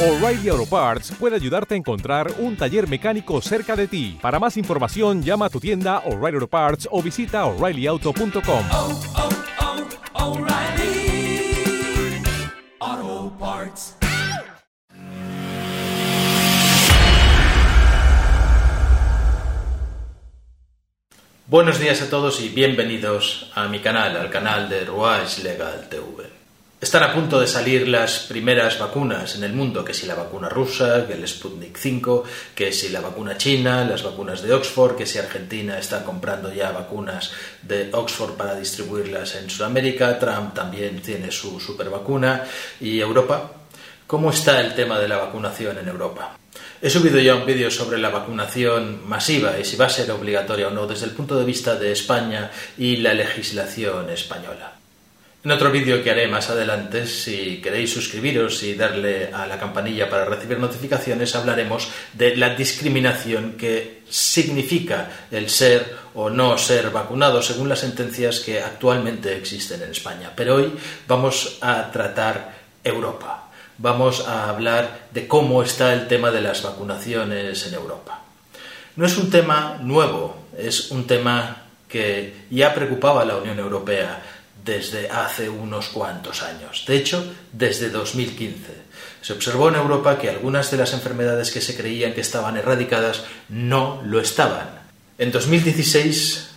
O'Reilly Auto Parts puede ayudarte a encontrar un taller mecánico cerca de ti. Para más información, llama a tu tienda O'Reilly Auto Parts o visita oreillyauto.com. oh, oh, Parts. Buenos días a todos y bienvenidos a mi canal, al canal de Rouage Legal TV. Están a punto de salir las primeras vacunas en el mundo, que si la vacuna rusa, que el Sputnik 5, que si la vacuna china, las vacunas de Oxford, que si Argentina está comprando ya vacunas de Oxford para distribuirlas en Sudamérica, Trump también tiene su super vacuna y Europa. ¿Cómo está el tema de la vacunación en Europa? He subido ya un vídeo sobre la vacunación masiva y si va a ser obligatoria o no desde el punto de vista de España y la legislación española. En otro vídeo que haré más adelante, si queréis suscribiros y darle a la campanilla para recibir notificaciones, hablaremos de la discriminación que significa el ser o no ser vacunado según las sentencias que actualmente existen en España. Pero hoy vamos a tratar Europa vamos a hablar de cómo está el tema de las vacunaciones en Europa. No es un tema nuevo, es un tema que ya preocupaba a la Unión Europea desde hace unos cuantos años. De hecho, desde 2015. Se observó en Europa que algunas de las enfermedades que se creían que estaban erradicadas no lo estaban. En 2016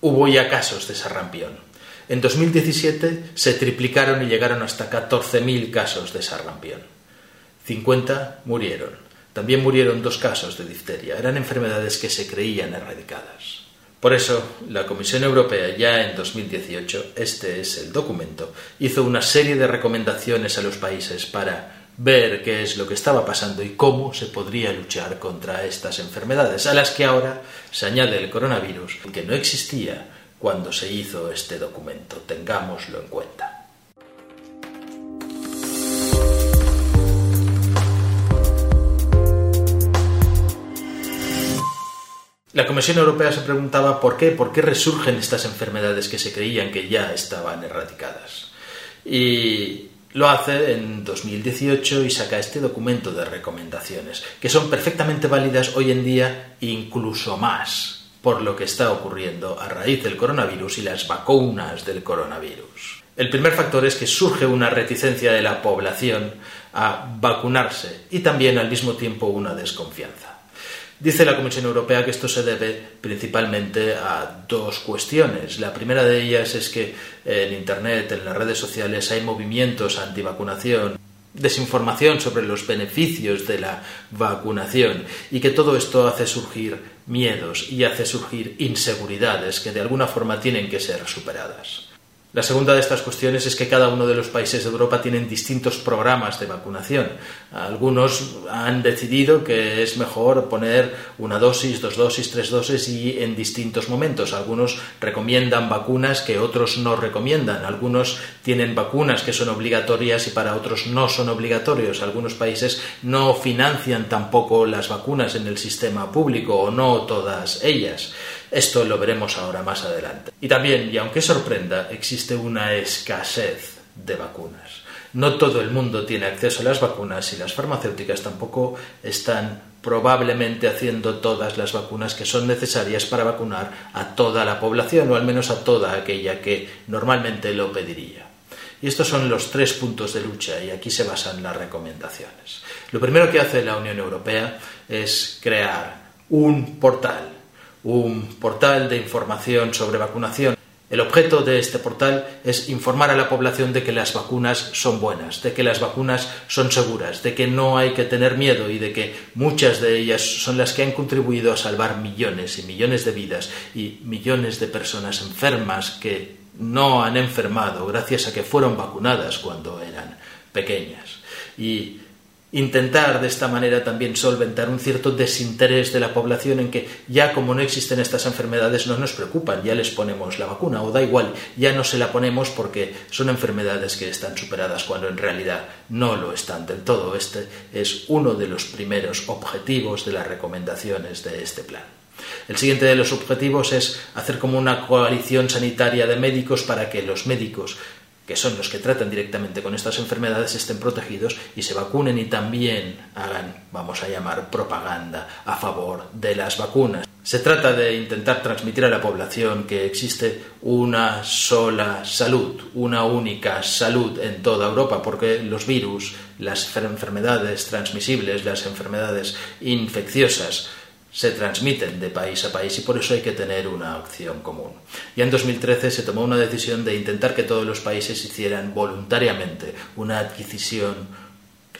hubo ya casos de sarampión. En 2017 se triplicaron y llegaron hasta 14.000 casos de sarampión. 50 murieron. También murieron dos casos de difteria. Eran enfermedades que se creían erradicadas. Por eso, la Comisión Europea ya en 2018, este es el documento, hizo una serie de recomendaciones a los países para ver qué es lo que estaba pasando y cómo se podría luchar contra estas enfermedades, a las que ahora se añade el coronavirus, que no existía cuando se hizo este documento. Tengámoslo en cuenta. La Comisión Europea se preguntaba por qué, por qué resurgen estas enfermedades que se creían que ya estaban erradicadas. Y lo hace en 2018 y saca este documento de recomendaciones, que son perfectamente válidas hoy en día, incluso más, por lo que está ocurriendo a raíz del coronavirus y las vacunas del coronavirus. El primer factor es que surge una reticencia de la población a vacunarse y también al mismo tiempo una desconfianza. Dice la Comisión Europea que esto se debe principalmente a dos cuestiones. La primera de ellas es que en Internet, en las redes sociales, hay movimientos antivacunación desinformación sobre los beneficios de la vacunación y que todo esto hace surgir miedos y hace surgir inseguridades que de alguna forma tienen que ser superadas. La segunda de estas cuestiones es que cada uno de los países de Europa tienen distintos programas de vacunación. Algunos han decidido que es mejor poner una dosis, dos dosis, tres dosis y en distintos momentos. Algunos recomiendan vacunas que otros no recomiendan. Algunos tienen vacunas que son obligatorias y para otros no son obligatorios. Algunos países no financian tampoco las vacunas en el sistema público o no todas ellas. Esto lo veremos ahora más adelante. Y también, y aunque sorprenda, existe una escasez de vacunas. No todo el mundo tiene acceso a las vacunas y las farmacéuticas tampoco están probablemente haciendo todas las vacunas que son necesarias para vacunar a toda la población o al menos a toda aquella que normalmente lo pediría. Y estos son los tres puntos de lucha y aquí se basan las recomendaciones. Lo primero que hace la Unión Europea es crear un portal un portal de información sobre vacunación. El objeto de este portal es informar a la población de que las vacunas son buenas, de que las vacunas son seguras, de que no hay que tener miedo y de que muchas de ellas son las que han contribuido a salvar millones y millones de vidas y millones de personas enfermas que no han enfermado gracias a que fueron vacunadas cuando eran pequeñas. Y intentar de esta manera también solventar un cierto desinterés de la población en que ya como no existen estas enfermedades no nos preocupan, ya les ponemos la vacuna o da igual, ya no se la ponemos porque son enfermedades que están superadas cuando en realidad no lo están del todo. Este es uno de los primeros objetivos de las recomendaciones de este plan. El siguiente de los objetivos es hacer como una coalición sanitaria de médicos para que los médicos que son los que tratan directamente con estas enfermedades, estén protegidos y se vacunen y también hagan, vamos a llamar, propaganda a favor de las vacunas. Se trata de intentar transmitir a la población que existe una sola salud, una única salud en toda Europa, porque los virus, las enfermedades transmisibles, las enfermedades infecciosas, se transmiten de país a país y por eso hay que tener una opción común. Ya en 2013 se tomó una decisión de intentar que todos los países hicieran voluntariamente una adquisición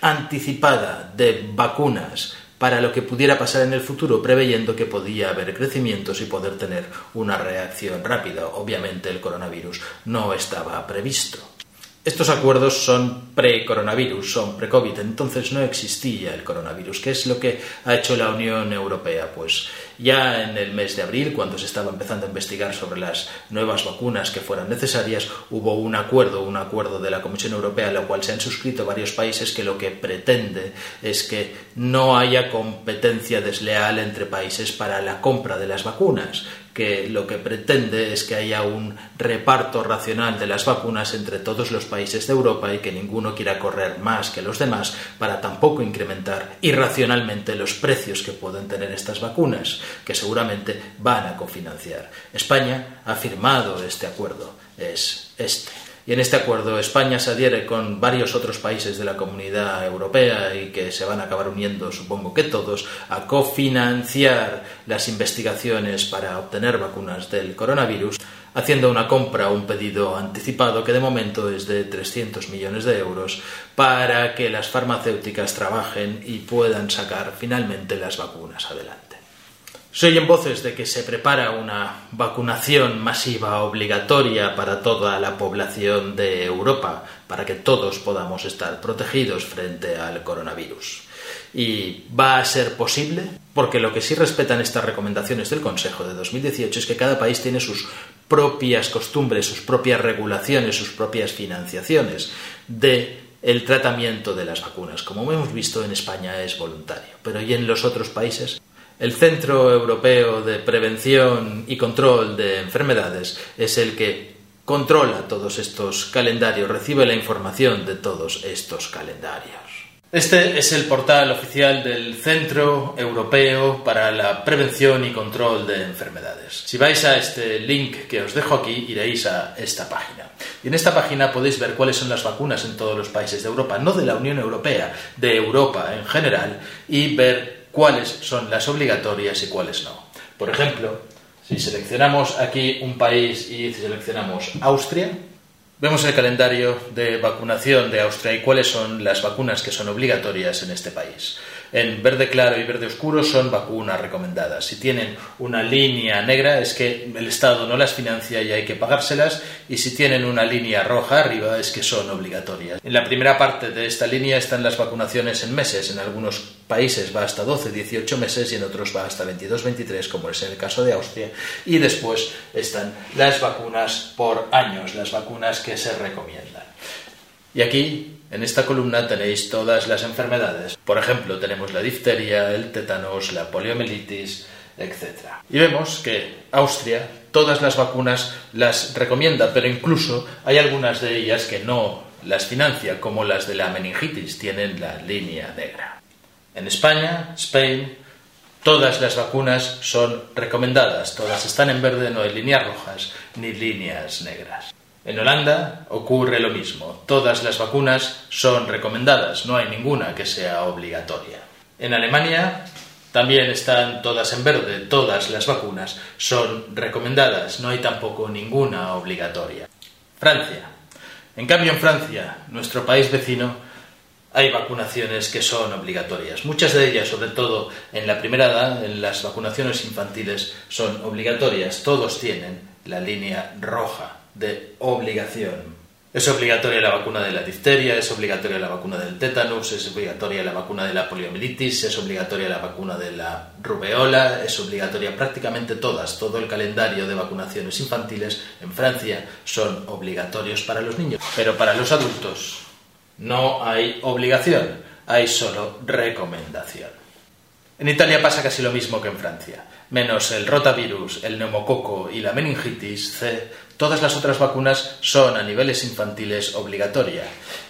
anticipada de vacunas para lo que pudiera pasar en el futuro, preveyendo que podía haber crecimientos y poder tener una reacción rápida. Obviamente el coronavirus no estaba previsto. Estos acuerdos son pre-coronavirus, son pre-COVID, entonces no existía el coronavirus. ¿Qué es lo que ha hecho la Unión Europea? Pues ya en el mes de abril, cuando se estaba empezando a investigar sobre las nuevas vacunas que fueran necesarias, hubo un acuerdo, un acuerdo de la Comisión Europea, a lo cual se han suscrito varios países que lo que pretende es que no haya competencia desleal entre países para la compra de las vacunas, que lo que pretende es que haya un reparto racional de las vacunas entre todos los países de Europa y que ninguno quiera correr más que los demás para tampoco incrementar irracionalmente los precios que pueden tener estas vacunas, que seguramente van a cofinanciar. España ha firmado este acuerdo, es este. Y en este acuerdo España se adhiere con varios otros países de la comunidad europea y que se van a acabar uniendo, supongo que todos, a cofinanciar las investigaciones para obtener vacunas del coronavirus, haciendo una compra o un pedido anticipado que de momento es de 300 millones de euros para que las farmacéuticas trabajen y puedan sacar finalmente las vacunas adelante. Se oyen voces de que se prepara una vacunación masiva obligatoria para toda la población de Europa, para que todos podamos estar protegidos frente al coronavirus. ¿Y va a ser posible? Porque lo que sí respetan estas recomendaciones del Consejo de 2018 es que cada país tiene sus propias costumbres, sus propias regulaciones, sus propias financiaciones de el tratamiento de las vacunas. Como hemos visto en España es voluntario, pero ¿y en los otros países? El Centro Europeo de Prevención y Control de Enfermedades es el que controla todos estos calendarios, recibe la información de todos estos calendarios. Este es el portal oficial del Centro Europeo para la Prevención y Control de Enfermedades. Si vais a este link que os dejo aquí, iréis a esta página. Y en esta página podéis ver cuáles son las vacunas en todos los países de Europa, no de la Unión Europea, de Europa en general, y ver cuáles son las obligatorias y cuáles no. Por ejemplo, si seleccionamos aquí un país y seleccionamos Austria, vemos el calendario de vacunación de Austria y cuáles son las vacunas que son obligatorias en este país en verde claro y verde oscuro son vacunas recomendadas. Si tienen una línea negra es que el Estado no las financia y hay que pagárselas y si tienen una línea roja arriba es que son obligatorias. En la primera parte de esta línea están las vacunaciones en meses. En algunos países va hasta 12, 18 meses y en otros va hasta 22, 23 como es el caso de Austria. Y después están las vacunas por años, las vacunas que se recomiendan. Y aquí en esta columna tenéis todas las enfermedades. Por ejemplo, tenemos la difteria, el tétanos, la poliomielitis, etc. Y vemos que Austria todas las vacunas las recomienda, pero incluso hay algunas de ellas que no las financia, como las de la meningitis, tienen la línea negra. En España, Spain, todas las vacunas son recomendadas, todas están en verde, no hay líneas rojas ni líneas negras. En Holanda ocurre lo mismo. Todas las vacunas son recomendadas, no hay ninguna que sea obligatoria. En Alemania también están todas en verde, todas las vacunas son recomendadas, no hay tampoco ninguna obligatoria. Francia. En cambio, en Francia, nuestro país vecino, hay vacunaciones que son obligatorias. Muchas de ellas, sobre todo en la primera edad, en las vacunaciones infantiles, son obligatorias. Todos tienen la línea roja de obligación. Es obligatoria la vacuna de la difteria, es obligatoria la vacuna del tétanos, es obligatoria la vacuna de la poliomielitis, es obligatoria la vacuna de la rubeola, es obligatoria prácticamente todas. Todo el calendario de vacunaciones infantiles en Francia son obligatorios para los niños. Pero para los adultos no hay obligación, hay solo recomendación. En Italia pasa casi lo mismo que en Francia. Menos el rotavirus, el neumococo y la meningitis C, Todas las otras vacunas son a niveles infantiles obligatoria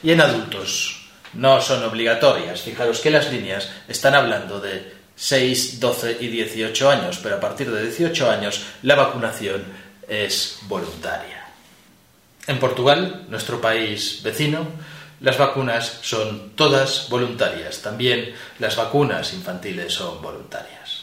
y en adultos no son obligatorias. Fijaros que las líneas están hablando de 6, 12 y 18 años, pero a partir de 18 años la vacunación es voluntaria. En Portugal, nuestro país vecino, las vacunas son todas voluntarias. También las vacunas infantiles son voluntarias.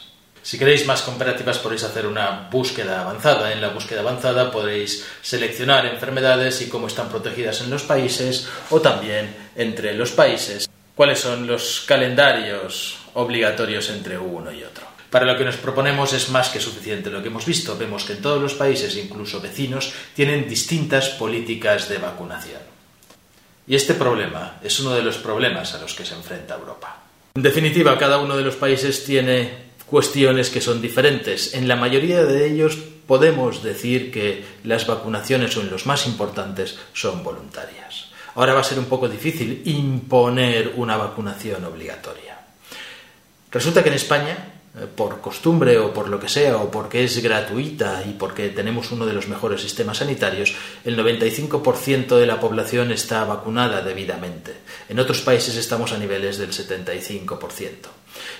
Si queréis más comparativas podéis hacer una búsqueda avanzada. En la búsqueda avanzada podéis seleccionar enfermedades y cómo están protegidas en los países o también entre los países. ¿Cuáles son los calendarios obligatorios entre uno y otro? Para lo que nos proponemos es más que suficiente. Lo que hemos visto, vemos que en todos los países, incluso vecinos, tienen distintas políticas de vacunación. Y este problema es uno de los problemas a los que se enfrenta Europa. En definitiva, cada uno de los países tiene cuestiones que son diferentes. En la mayoría de ellos podemos decir que las vacunaciones o en los más importantes son voluntarias. Ahora va a ser un poco difícil imponer una vacunación obligatoria. Resulta que en España eh, por costumbre o por lo que sea, o porque es gratuita y porque tenemos uno de los mejores sistemas sanitarios, el 95% de la población está vacunada debidamente. En otros países estamos a niveles del 75%.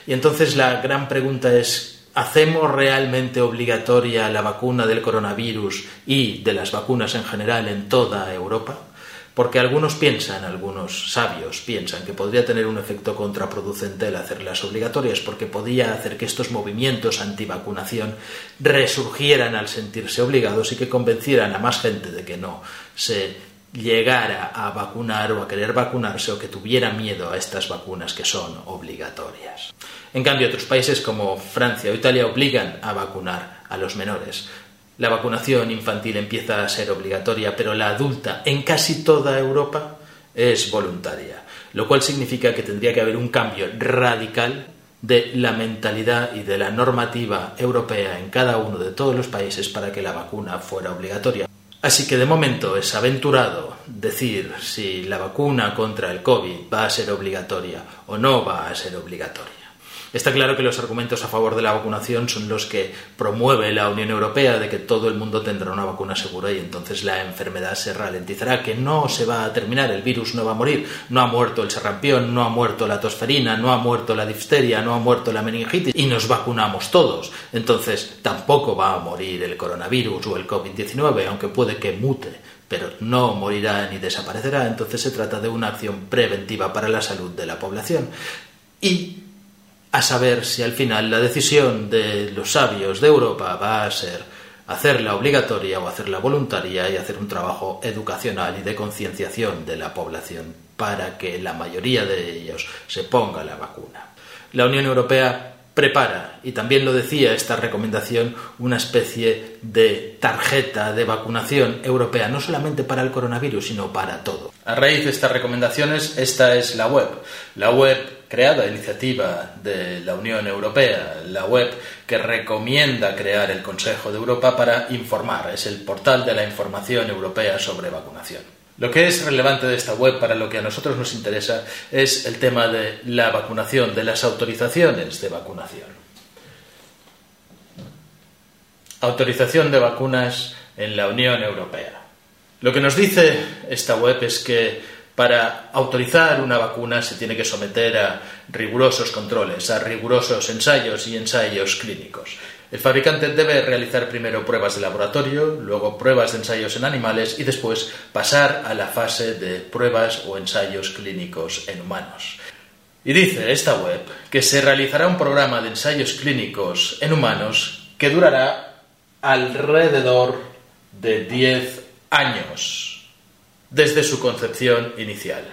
Y entonces la gran pregunta es, ¿hacemos realmente obligatoria la vacuna del coronavirus y de las vacunas en general en toda Europa? Porque algunos piensan, algunos sabios piensan que podría tener un efecto contraproducente el hacerlas obligatorias, porque podía hacer que estos movimientos antivacunación resurgieran al sentirse obligados y que convencieran a más gente de que no se llegara a vacunar o a querer vacunarse o que tuviera miedo a estas vacunas que son obligatorias. En cambio, otros países como Francia o Italia obligan a vacunar a los menores. La vacunación infantil empieza a ser obligatoria, pero la adulta en casi toda Europa es voluntaria, lo cual significa que tendría que haber un cambio radical de la mentalidad y de la normativa europea en cada uno de todos los países para que la vacuna fuera obligatoria. Así que de momento es aventurado decir si la vacuna contra el COVID va a ser obligatoria o no va a ser obligatoria. Está claro que los argumentos a favor de la vacunación son los que promueve la Unión Europea de que todo el mundo tendrá una vacuna segura y entonces la enfermedad se ralentizará, que no se va a terminar, el virus no va a morir, no ha muerto el serrampión, no ha muerto la tosferina, no ha muerto la difteria, no ha muerto la meningitis y nos vacunamos todos. Entonces tampoco va a morir el coronavirus o el COVID-19, aunque puede que mute pero no morirá ni desaparecerá, entonces se trata de una acción preventiva para la salud de la población. Y a saber si al final la decisión de los sabios de Europa va a ser hacerla obligatoria o hacerla voluntaria y hacer un trabajo educacional y de concienciación de la población para que la mayoría de ellos se ponga la vacuna. La Unión Europea prepara, y también lo decía esta recomendación, una especie de tarjeta de vacunación europea, no solamente para el coronavirus, sino para todo. A raíz de estas recomendaciones, esta es la web. La web creada a iniciativa de la Unión Europea, la web que recomienda crear el Consejo de Europa para informar. Es el portal de la información europea sobre vacunación. Lo que es relevante de esta web para lo que a nosotros nos interesa es el tema de la vacunación, de las autorizaciones de vacunación. Autorización de vacunas en la Unión Europea. Lo que nos dice esta web es que para autorizar una vacuna se tiene que someter a rigurosos controles, a rigurosos ensayos y ensayos clínicos. El fabricante debe realizar primero pruebas de laboratorio, luego pruebas de ensayos en animales y después pasar a la fase de pruebas o ensayos clínicos en humanos. Y dice esta web que se realizará un programa de ensayos clínicos en humanos que durará alrededor de 10 años desde su concepción inicial.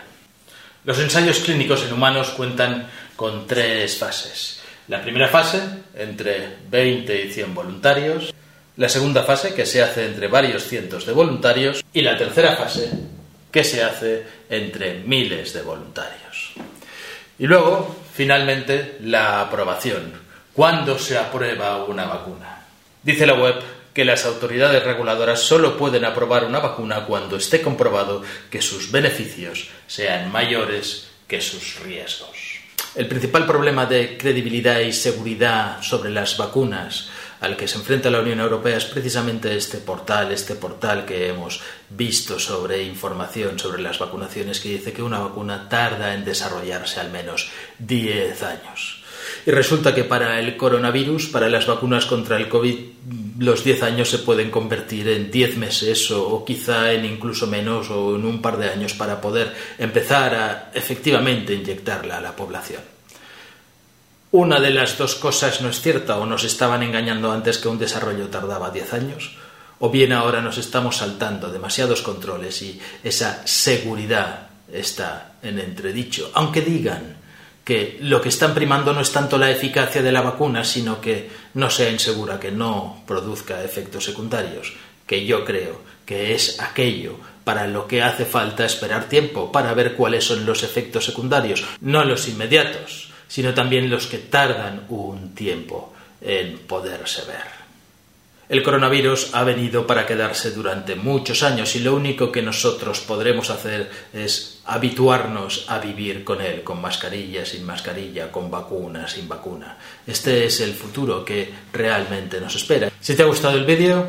Los ensayos clínicos en humanos cuentan con tres fases. La primera fase, entre 20 y 100 voluntarios. La segunda fase, que se hace entre varios cientos de voluntarios. Y la tercera fase, que se hace entre miles de voluntarios. Y luego, finalmente, la aprobación. ¿Cuándo se aprueba una vacuna? Dice la web que las autoridades reguladoras solo pueden aprobar una vacuna cuando esté comprobado que sus beneficios sean mayores que sus riesgos. El principal problema de credibilidad y seguridad sobre las vacunas al que se enfrenta la Unión Europea es precisamente este portal, este portal que hemos visto sobre información sobre las vacunaciones que dice que una vacuna tarda en desarrollarse al menos 10 años. Y resulta que para el coronavirus, para las vacunas contra el COVID, los 10 años se pueden convertir en 10 meses o, quizá en incluso menos o en un par de años para poder empezar a efectivamente inyectarla a la población. Una de las dos cosas no es cierta o nos estaban engañando antes que un desarrollo tardaba 10 años o bien ahora nos estamos saltando demasiados controles y esa seguridad está en entredicho, aunque digan que lo que están primando no es tanto la eficacia de la vacuna, sino que no sea insegura, que no produzca efectos secundarios, que yo creo que es aquello para lo que hace falta esperar tiempo, para ver cuáles son los efectos secundarios, no los inmediatos, sino también los que tardan un tiempo en poderse ver. El coronavirus ha venido para quedarse durante muchos años y lo único que nosotros podremos hacer es habituarnos a vivir con él, con mascarilla, sin mascarilla, con vacuna, sin vacuna. Este es el futuro que realmente nos espera. Si te ha gustado el vídeo,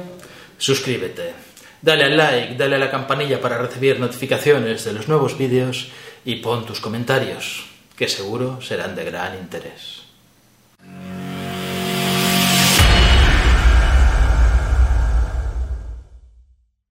suscríbete, dale al like, dale a la campanilla para recibir notificaciones de los nuevos vídeos y pon tus comentarios, que seguro serán de gran interés.